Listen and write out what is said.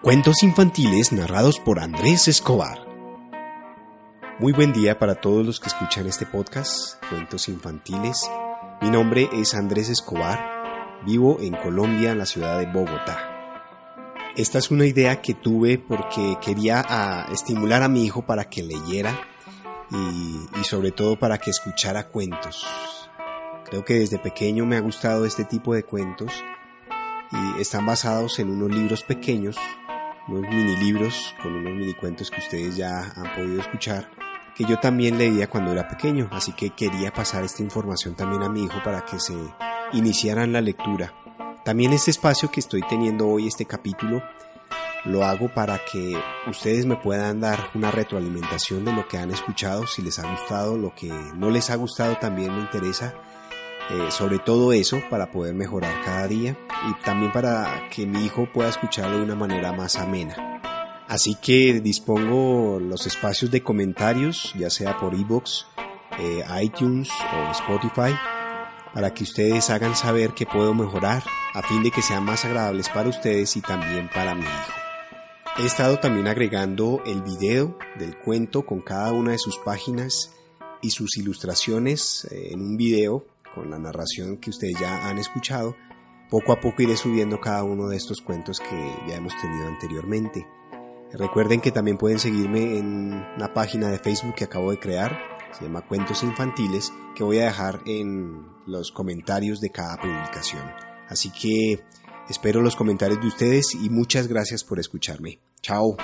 Cuentos infantiles narrados por Andrés Escobar. Muy buen día para todos los que escuchan este podcast, Cuentos infantiles. Mi nombre es Andrés Escobar, vivo en Colombia, en la ciudad de Bogotá. Esta es una idea que tuve porque quería ah, estimular a mi hijo para que leyera y, y sobre todo para que escuchara cuentos. Creo que desde pequeño me ha gustado este tipo de cuentos y están basados en unos libros pequeños unos mini libros con unos mini cuentos que ustedes ya han podido escuchar, que yo también leía cuando era pequeño, así que quería pasar esta información también a mi hijo para que se iniciaran la lectura. También este espacio que estoy teniendo hoy, este capítulo, lo hago para que ustedes me puedan dar una retroalimentación de lo que han escuchado, si les ha gustado, lo que no les ha gustado también me interesa eh, sobre todo eso para poder mejorar cada día y también para que mi hijo pueda escucharlo de una manera más amena. Así que dispongo los espacios de comentarios, ya sea por iBox, eh, iTunes o Spotify, para que ustedes hagan saber que puedo mejorar a fin de que sean más agradables para ustedes y también para mi hijo. He estado también agregando el video del cuento con cada una de sus páginas y sus ilustraciones eh, en un video con la narración que ustedes ya han escuchado, poco a poco iré subiendo cada uno de estos cuentos que ya hemos tenido anteriormente. Recuerden que también pueden seguirme en la página de Facebook que acabo de crear, se llama Cuentos Infantiles, que voy a dejar en los comentarios de cada publicación. Así que espero los comentarios de ustedes y muchas gracias por escucharme. Chao.